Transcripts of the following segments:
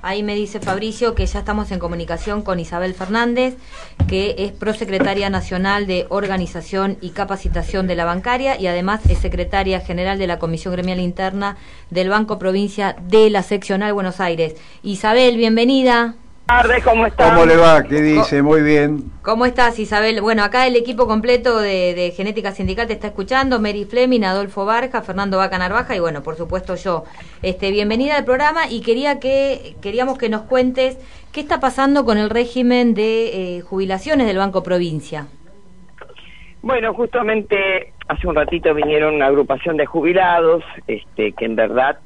Ahí me dice Fabricio que ya estamos en comunicación con Isabel Fernández, que es prosecretaria nacional de Organización y Capacitación de la Bancaria y además es secretaria general de la Comisión Gremial Interna del Banco Provincia de la Seccional Buenos Aires. Isabel, bienvenida tardes, ¿cómo está? ¿Cómo le va? ¿Qué dice? Muy bien. ¿Cómo estás, Isabel? Bueno, acá el equipo completo de, Genética Sindical te está escuchando, Mary Fleming, Adolfo Barja, Fernando Vaca Narvaja y bueno, por supuesto yo. Este, bienvenida al programa y quería que queríamos que nos cuentes qué está pasando con el régimen de eh, jubilaciones del Banco Provincia. Bueno, justamente hace un ratito vinieron una agrupación de jubilados, este, que en verdad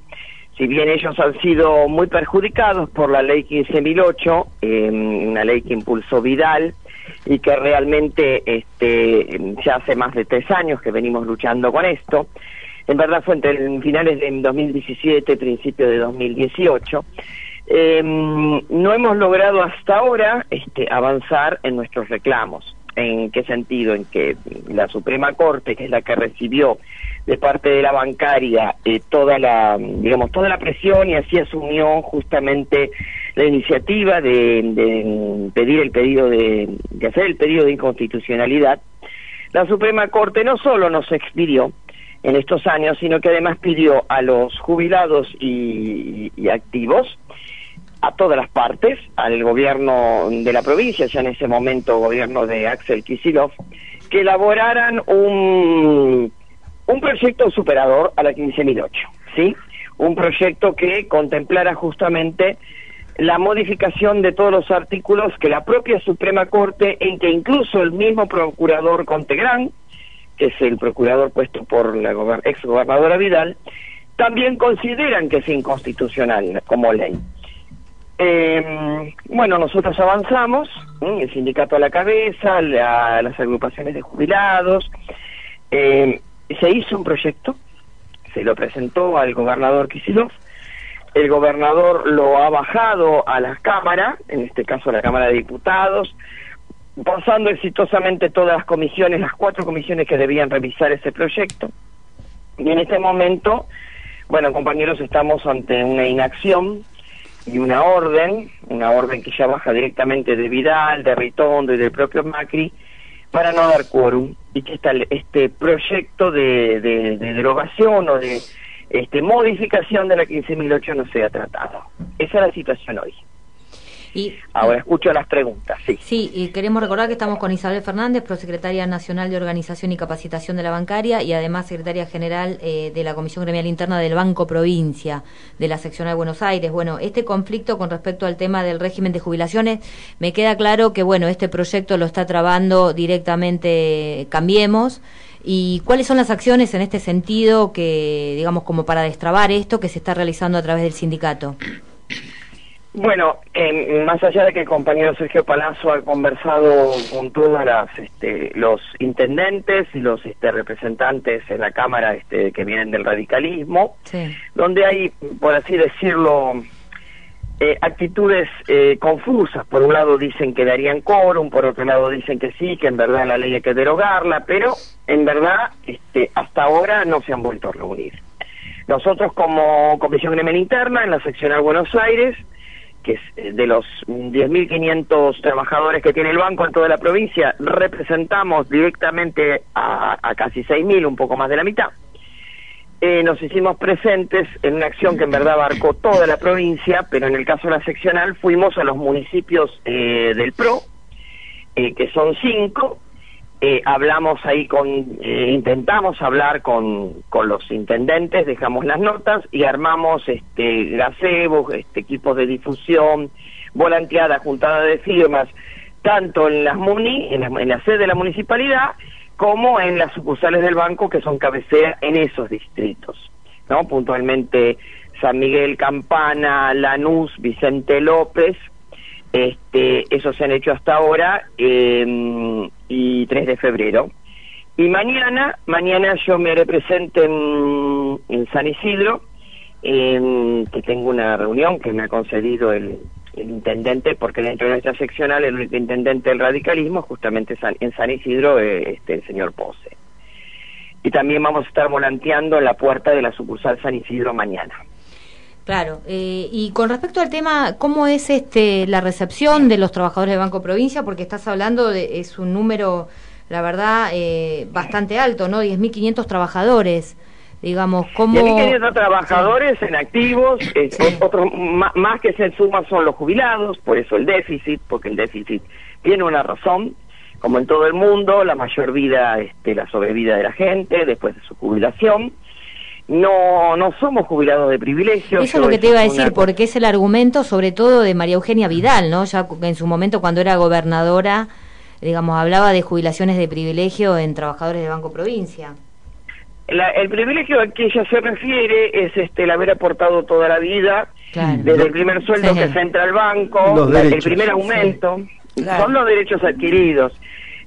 si bien ellos han sido muy perjudicados por la ley 15.008, eh, una ley que impulsó Vidal y que realmente este, ya hace más de tres años que venimos luchando con esto, en verdad fue entre finales de 2017 y principios de 2018, eh, no hemos logrado hasta ahora este, avanzar en nuestros reclamos. ¿En qué sentido? En que la Suprema Corte, que es la que recibió de parte de la bancaria eh, toda la digamos toda la presión y así asumió justamente la iniciativa de, pedir el pedido de, hacer el pedido de inconstitucionalidad la Suprema Corte no solo nos expidió en estos años sino que además pidió a los jubilados y, y activos a todas las partes, al gobierno de la provincia, ya en ese momento gobierno de Axel Kisilov, que elaboraran un un proyecto superador a la 15.008, ¿sí? Un proyecto que contemplara justamente la modificación de todos los artículos que la propia Suprema Corte, en que incluso el mismo procurador Contegrán, que es el procurador puesto por la ex gobernadora Vidal, también consideran que es inconstitucional como ley. Eh, bueno, nosotros avanzamos, el sindicato a la cabeza, las agrupaciones de jubilados, eh, se hizo un proyecto, se lo presentó al gobernador Kisilov, el gobernador lo ha bajado a la Cámara, en este caso a la Cámara de Diputados, pasando exitosamente todas las comisiones, las cuatro comisiones que debían revisar ese proyecto. Y en este momento, bueno, compañeros, estamos ante una inacción y una orden, una orden que ya baja directamente de Vidal, de Ritondo y del propio Macri, para no dar quórum y que este proyecto de, de, de derogación o de este, modificación de la 15.008 no sea tratado. Esa es la situación hoy. Y, Ahora escucho las preguntas, sí. Sí, y queremos recordar que estamos con Isabel Fernández, prosecretaria nacional de Organización y Capacitación de la Bancaria y además secretaria general eh, de la Comisión Gremial Interna del Banco Provincia de la sección de Buenos Aires. Bueno, este conflicto con respecto al tema del régimen de jubilaciones, me queda claro que, bueno, este proyecto lo está trabando directamente Cambiemos. ¿Y cuáles son las acciones en este sentido que, digamos, como para destrabar esto que se está realizando a través del sindicato? Bueno, más allá de que el compañero Sergio Palazzo ha conversado con todos este, los intendentes y los este, representantes en la Cámara este, que vienen del radicalismo, donde hay, por así decirlo, eh, actitudes eh, confusas. Por un lado dicen que darían quórum, por otro lado dicen que sí, que en verdad la ley hay que derogarla, pero en verdad este, hasta ahora no se han vuelto a reunir. Nosotros como Comisión Gremial Interna en la seccional Buenos Aires, que es eh, de los 10.500 trabajadores que tiene el banco en toda la provincia, representamos directamente a, casi 6.000, un poco más de la mitad. Eh, nos hicimos presentes en una acción que en verdad abarcó toda la provincia, pero en el caso de la seccional fuimos a los municipios eh, del PRO, que son cinco, eh, hablamos ahí con, eh, intentamos hablar con, con los intendentes, dejamos las notas y armamos este gazebos, este, equipos de difusión, volanteada, juntada de firmas, tanto en las MUNI, en la, en la sede de la municipalidad, como en las sucursales del banco que son cabecera en esos distritos, ¿no? Puntualmente San Miguel, Campana, Lanús, Vicente López, este, eso se han hecho hasta ahora eh, y 3 de febrero. Y mañana, mañana yo me represento en, en San Isidro, que tengo una reunión que me ha concedido el, intendente, porque dentro de nuestra seccional el intendente del radicalismo, justamente en San Isidro, eh, este, el señor Pose. Y también vamos a estar volanteando en la puerta de la sucursal San Isidro mañana. Claro, eh, y con respecto al tema, ¿cómo es este la recepción de los trabajadores de Banco Provincia? Porque estás hablando de, es un número, la verdad, eh, bastante alto, ¿no? 10.500 trabajadores, digamos, ¿cómo...? 10.500 trabajadores en activos, otros más que se suman son los jubilados, por eso el déficit, porque el déficit tiene una razón, como en todo el mundo, la mayor vida, este, la sobrevida de la gente después de su jubilación, no no somos jubilados de privilegio. Eso es lo que te iba a decir, porque es el argumento sobre todo de María Eugenia Vidal, ¿no? Ya en su momento cuando era gobernadora, digamos, hablaba de jubilaciones de privilegio en trabajadores de Banco Provincia. el privilegio al que ella se refiere es este el haber aportado toda la vida, desde el primer sueldo que se entra al banco, el primer aumento, son los derechos adquiridos.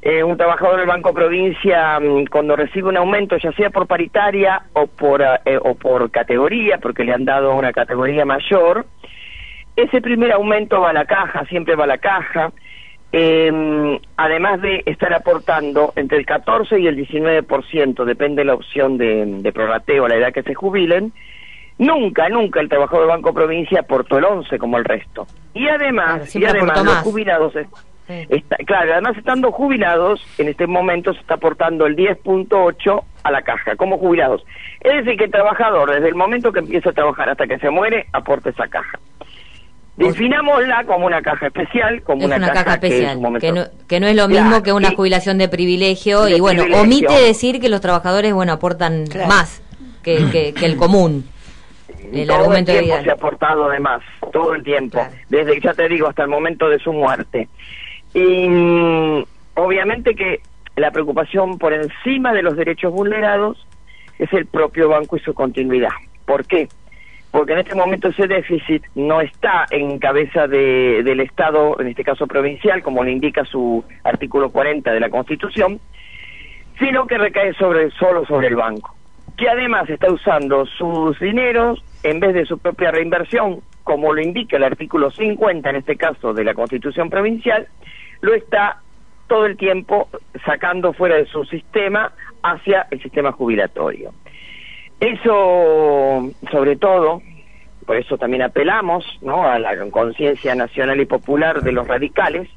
Eh, un trabajador del Banco Provincia mm, cuando recibe un aumento, ya sea por paritaria o por, eh, o por categoría, porque le han dado una categoría mayor, ese primer aumento va a la caja, siempre va a la caja, em, además de estar aportando entre el 14 y el 19%, depende de la opción de, de prorrateo a la edad que se jubilen, nunca, nunca el trabajador del Banco Provincia aportó el 11 como el resto. Y además, y además los jubilados claro, además estando jubilados, en este momento se está aportando el 10.8 a la caja, como jubilados. Es decir, que el trabajador, desde el momento que empieza a trabajar hasta que se muere, aporta esa caja. Definámosla como una caja especial, como una, caja, especial, que, no, que, no, es lo mismo que una jubilación de privilegio, y bueno, omite decir que los trabajadores, bueno, aportan más que, que, el común. El todo argumento el tiempo se ha aportado de más, todo el tiempo, desde, ya te digo, hasta el momento de su muerte. Y mm, obviamente que la preocupación por encima de los derechos vulnerados es el propio banco y su continuidad. ¿Por qué? Porque en este momento ese déficit no está en cabeza de, del Estado, en este caso provincial, como le indica su artículo 40 de la Constitución, sino que recae sobre, solo sobre el banco, que además está usando sus dineros en vez de su propia reinversión, como lo indica el artículo 50, en este caso, de la Constitución provincial, lo está todo el tiempo sacando fuera de su sistema hacia el sistema jubilatorio. Eso, sobre todo, por eso también apelamos ¿no? a la conciencia nacional y popular de los radicales,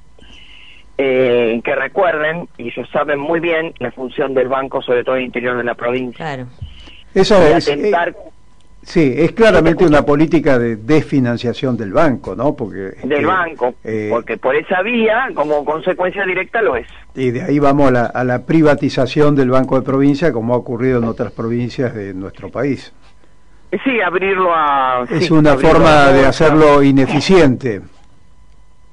eh, que recuerden, y ellos saben muy bien, la función del banco, sobre todo en el interior de la provincia. Claro. Eso es, Sí, es claramente una política de desfinanciación del banco, ¿no? Porque del eh, banco, eh, porque por esa vía, como consecuencia directa, lo es. Y de ahí vamos a la, a la privatización del banco de provincia, como ha ocurrido en otras provincias de nuestro país. Sí, abrirlo a. Es una forma de hacerlo ineficiente.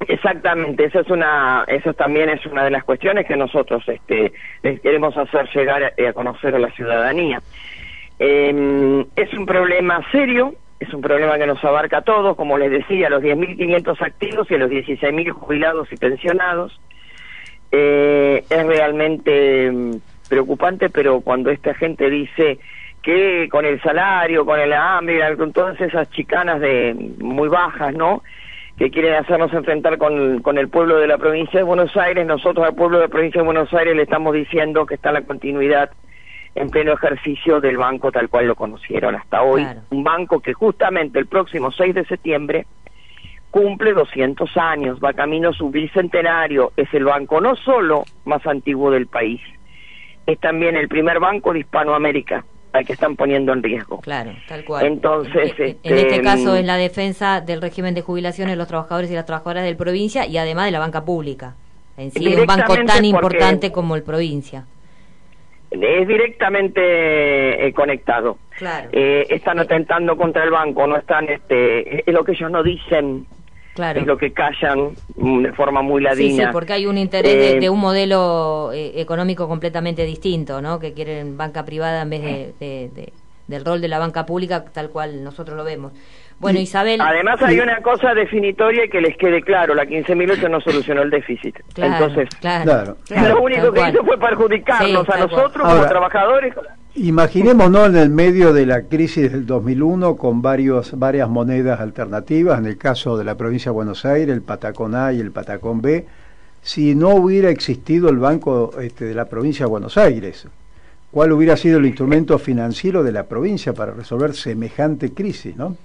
Exactamente, esa es una, eso también es una de las cuestiones que nosotros, este, queremos hacer llegar a conocer a la ciudadanía. Eh, es un problema serio, es un problema que nos abarca a todos, como les decía, a los 10.500 activos y a los 16.000 jubilados y pensionados. Eh, es realmente mm, preocupante, pero cuando esta gente dice que con el salario, con el hambre, con todas esas chicanas de muy bajas, ¿no? que quieren hacernos enfrentar con el pueblo de la provincia de Buenos Aires, nosotros al pueblo de la provincia de Buenos Aires le estamos diciendo que está la continuidad en pleno ejercicio del banco tal cual lo conocieron hasta hoy. Un banco que justamente el próximo 6 de septiembre cumple 200 años, va camino su bicentenario, es el banco no solo más antiguo del país, es también el primer banco de Hispanoamérica al que están poniendo en riesgo. Claro, tal cual. Entonces, en, este, este caso es la defensa del régimen de jubilaciones de los trabajadores y las trabajadoras del provincia y además de la banca pública. En sí, un banco tan importante como el provincia es directamente eh, conectado. Claro. Eh, están atentando contra el banco, no están, este, es lo que ellos no dicen, claro. es lo que callan de forma muy ladina. Sí, porque hay un interés de, eh, un modelo económico completamente distinto, ¿no? Que quieren banca privada en vez de, del rol de la banca pública tal cual nosotros lo vemos. Bueno, Isabel. Además, hay una cosa definitoria que les quede claro: la 15.008 no solucionó el déficit. Entonces, claro, lo único que hizo fue perjudicarnos a nosotros como trabajadores. Imaginémonos en el medio de la crisis del 2001 con varios, varias monedas alternativas, en el caso de la provincia de Buenos Aires, el Patacón A y el Patacón B, si no hubiera existido el Banco este, de la provincia de Buenos Aires. ¿Cuál hubiera sido el instrumento financiero de la provincia para resolver semejante crisis, no?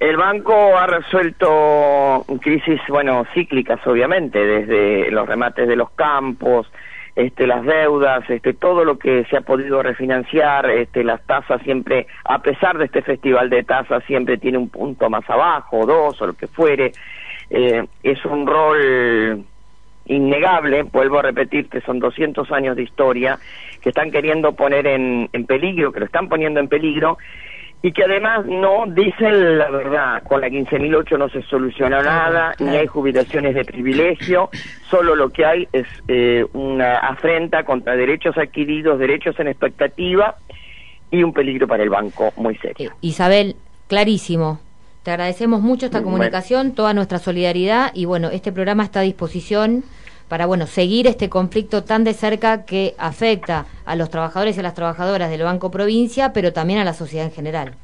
El banco ha resuelto crisis, bueno, cíclicas obviamente, desde los remates de los campos, este, las deudas, este, todo lo que se ha podido refinanciar, este, las tasas siempre, a pesar de este festival de tasas, siempre tiene un punto más abajo, dos o lo que fuere. Eh, es un rol innegable, vuelvo a repetir que son 200 años de historia que están queriendo poner en, en peligro, que lo están poniendo en peligro, y que además no dicen la verdad. Con la 15.008 no se soluciona nada, ni hay jubilaciones de privilegio, solo lo que hay es eh, una afrenta contra derechos adquiridos, derechos en expectativa y un peligro para el banco muy serio. Eh, Isabel, clarísimo. Te agradecemos mucho esta comunicación, toda nuestra solidaridad y bueno, este programa está a disposición para bueno seguir este conflicto tan de cerca que afecta a los trabajadores y a las trabajadoras del Banco Provincia, pero también a la sociedad en general.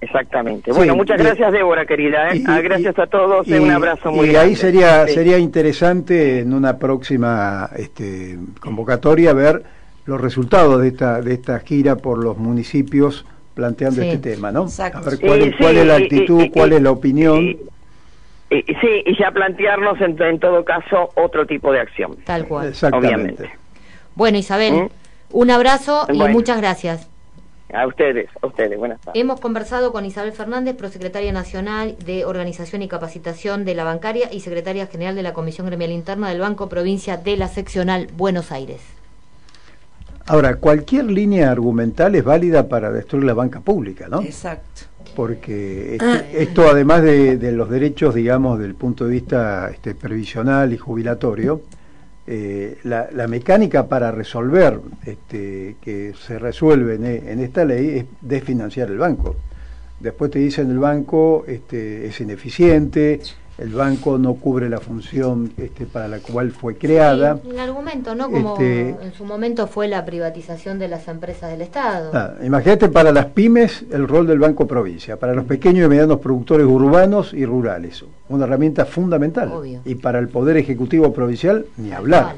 Exactamente. Bueno, muchas gracias, Débora, querida. ¿eh? Ah, gracias a todos. Y, un abrazo muy y grande. ahí sería, sería interesante en una próxima este, convocatoria ver los resultados de esta, de esta gira por los municipios planteando Sí. este tema, ¿no? Exacto. A ver cuál, cuál sí, es la actitud, y- cuál y- es la opinión. Y- sí, y ya plantearnos en, en todo caso otro tipo de acción. Tal cual. Exactamente. obviamente. Bueno, Isabel, ¿Mm? un abrazo y Bueno. muchas gracias. A ustedes, a ustedes. Buenas tardes. Hemos conversado con Isabel Fernández, prosecretaria nacional de Organización y Capacitación de la Bancaria y secretaria general de la Comisión Gremial Interna del Banco Provincia de la Seccional Buenos Aires. Ahora, cualquier línea argumental es válida para destruir la banca pública, ¿no? Exacto. Porque este- esto, además de, de los derechos, digamos, del punto de vista este, previsional y jubilatorio, eh, la, la mecánica para resolver este, que se resuelve en, en esta ley es desfinanciar el banco. Después te dicen el banco este, es ineficiente, el banco no cubre la función este, para la cual fue creada. Sí, el argumento, ¿no? Como Este- en su momento fue la privatización de las empresas del Estado. Ah, imagínate para las pymes el rol del Banco Provincia, para los pequeños y medianos productores urbanos y rurales, una herramienta fundamental. Obvio. Y para el Poder Ejecutivo Provincial, ni hablar.